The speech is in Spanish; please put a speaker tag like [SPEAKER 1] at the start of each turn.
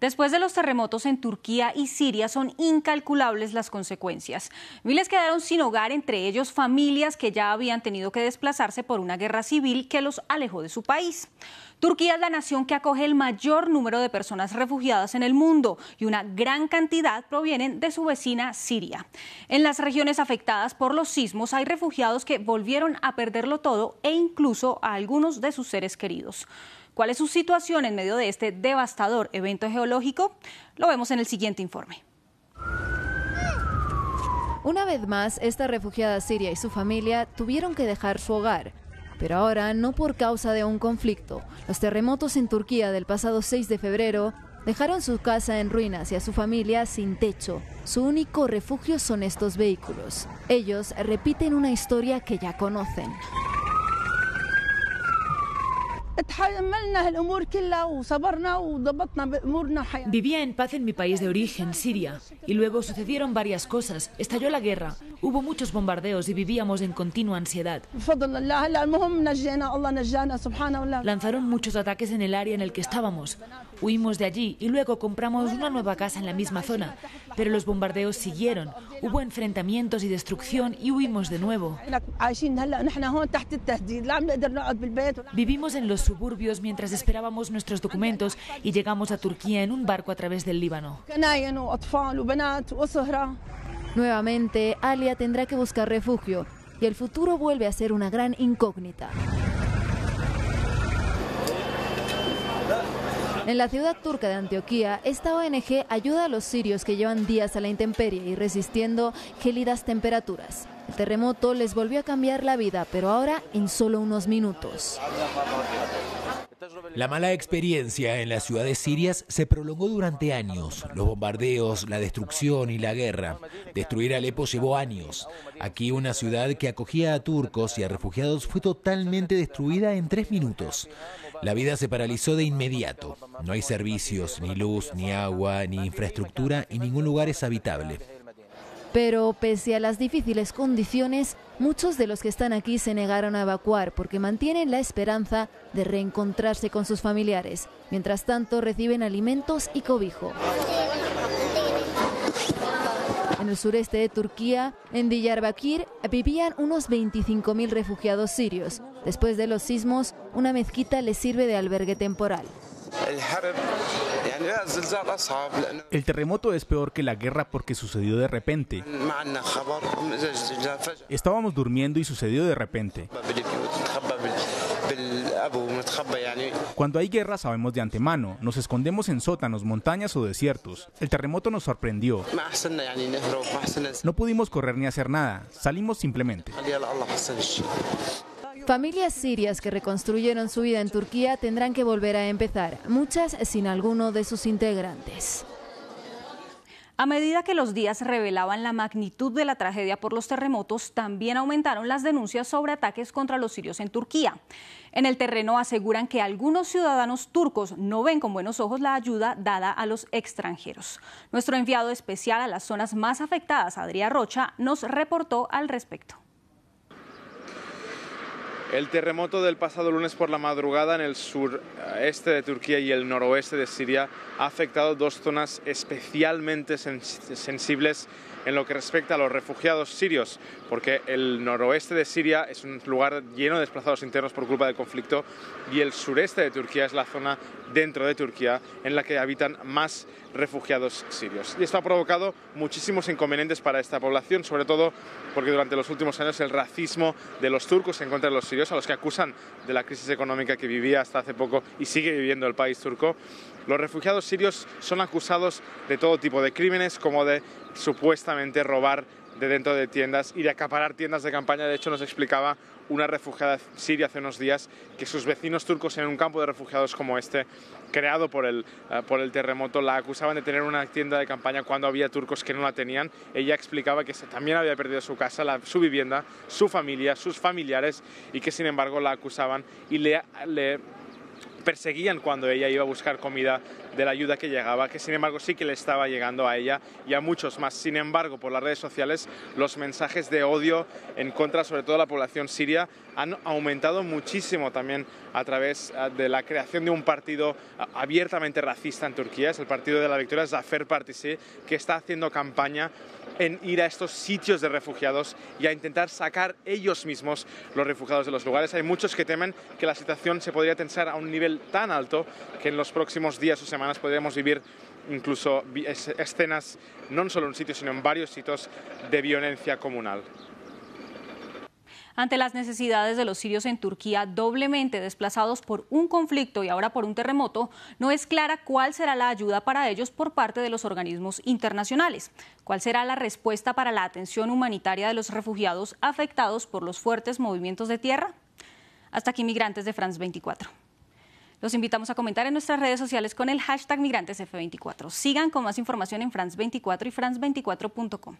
[SPEAKER 1] Después de los terremotos en Turquía y Siria son incalculables las consecuencias. Miles quedaron sin hogar, entre ellos familias que ya habían tenido que desplazarse por una guerra civil que los alejó de su país. Turquía es la nación que acoge el mayor número de personas refugiadas en el mundo y una gran cantidad provienen de su vecina Siria. En las regiones afectadas por los sismos hay refugiados que volvieron a perderlo todo e incluso a algunos de sus seres queridos. ¿Cuál es su situación en medio de este devastador evento geológico? Lo vemos en el siguiente informe.
[SPEAKER 2] Una vez más, esta refugiada siria y su familia tuvieron que dejar su hogar, pero ahora no por causa de un conflicto. Los terremotos en Turquía del pasado 6 de febrero dejaron su casa en ruinas y a su familia sin techo. Su único refugio son estos vehículos. Ellos repiten una historia que ya conocen.
[SPEAKER 3] Vivía en paz en mi país de origen, Siria, y luego sucedieron varias cosas. Estalló la guerra, hubo muchos bombardeos y vivíamos en continua ansiedad. Lanzaron muchos ataques en el área en el que estábamos. Huimos de allí y luego compramos una nueva casa en la misma zona, pero los bombardeos siguieron. Hubo enfrentamientos y destrucción y huimos de nuevo. Vivimos en los suburbios mientras esperábamos nuestros documentos y llegamos a Turquía en un barco a través del Líbano.
[SPEAKER 2] Nuevamente, Alia tendrá que buscar refugio y el futuro vuelve a ser una gran incógnita. En la ciudad turca de Antioquía, esta ONG ayuda a los sirios que llevan días a la intemperie y resistiendo gélidas temperaturas. El terremoto les volvió a cambiar la vida, pero ahora en solo unos minutos.
[SPEAKER 4] La mala experiencia en las ciudades sirias se prolongó durante años. Los bombardeos, la destrucción y la guerra. Destruir Alepo llevó años. Aquí una ciudad que acogía a turcos y a refugiados fue totalmente destruida en tres minutos. La vida se paralizó de inmediato. No hay servicios, ni luz, ni agua, ni infraestructura y ningún lugar es habitable.
[SPEAKER 2] Pero pese a las difíciles condiciones, muchos de los que están aquí se negaron a evacuar porque mantienen la esperanza de reencontrarse con sus familiares. Mientras tanto, reciben alimentos y cobijo. En el sureste de Turquía, en Diyarbakir, vivían unos 25.000 refugiados sirios. Después de los sismos, una mezquita les sirve de albergue temporal.
[SPEAKER 5] El terremoto es peor que la guerra porque sucedió de repente. Estábamos durmiendo y sucedió de repente. Cuando hay guerra sabemos de antemano, nos escondemos en sótanos, montañas o desiertos. El terremoto nos sorprendió. No pudimos correr ni hacer nada, salimos simplemente.
[SPEAKER 2] Familias sirias que reconstruyeron su vida en Turquía tendrán que volver a empezar, muchas sin alguno de sus integrantes.
[SPEAKER 1] A medida que los días revelaban la magnitud de la tragedia por los terremotos, también aumentaron las denuncias sobre ataques contra los sirios en Turquía. En el terreno aseguran que algunos ciudadanos turcos no ven con buenos ojos la ayuda dada a los extranjeros. Nuestro enviado especial a las zonas más afectadas, Adrián Rocha, nos reportó al respecto.
[SPEAKER 6] El terremoto del pasado lunes por la madrugada en el sureste de Turquía y el noroeste de Siria ha afectado dos zonas especialmente sensibles en lo que respecta a los refugiados sirios, porque el noroeste de Siria es un lugar lleno de desplazados internos por culpa del conflicto y el sureste de Turquía es la zona dentro de Turquía en la que habitan más refugiados sirios. Y esto ha provocado muchísimos inconvenientes para esta población, sobre todo porque durante los últimos años el racismo de los turcos en contra de los sirios, a los que acusan de la crisis económica que vivía hasta hace poco y sigue viviendo el país turco, los refugiados sirios son acusados de todo tipo de crímenes, como de supuestamente robar de dentro de tiendas y de acaparar tiendas de campaña. De hecho, nos explicaba una refugiada siria hace unos días que sus vecinos turcos en un campo de refugiados como este, creado por el, eh, por el terremoto, la acusaban de tener una tienda de campaña cuando había turcos que no la tenían. Ella explicaba que también había perdido su casa, su vivienda, su familia, sus familiares y que sin embargo la acusaban y le, le perseguían cuando ella iba a buscar comida de la ayuda que llegaba, que sin embargo sí que le estaba llegando a ella y a muchos más. Sin embargo, por las redes sociales, los mensajes de odio en contra, sobre todo de la población siria, han aumentado muchísimo también a través ah, de la creación de un partido ah, abiertamente racista en Turquía, es el partido de la victoria Zafer Partisi, que está haciendo campaña en ir a estos sitios de refugiados y a intentar sacar ellos mismos los refugiados de los lugares. Hay muchos que temen que la situación se podría tensar a un nivel tan alto que en los próximos días o semanas podremos vivir incluso escenas no solo en un sitio, sino en varios sitios de violencia comunal.
[SPEAKER 1] Ante las necesidades de los sirios en Turquía, doblemente desplazados por un conflicto y ahora por un terremoto, no es clara cuál será la ayuda para ellos por parte de los organismos internacionales. ¿Cuál será la respuesta para la atención humanitaria de los refugiados afectados por los fuertes movimientos de tierra? Hasta aquí, migrantes de France 24. Los invitamos a comentar en nuestras redes sociales con el hashtag migrantesf24. Sigan con más información en France24 y france24.com.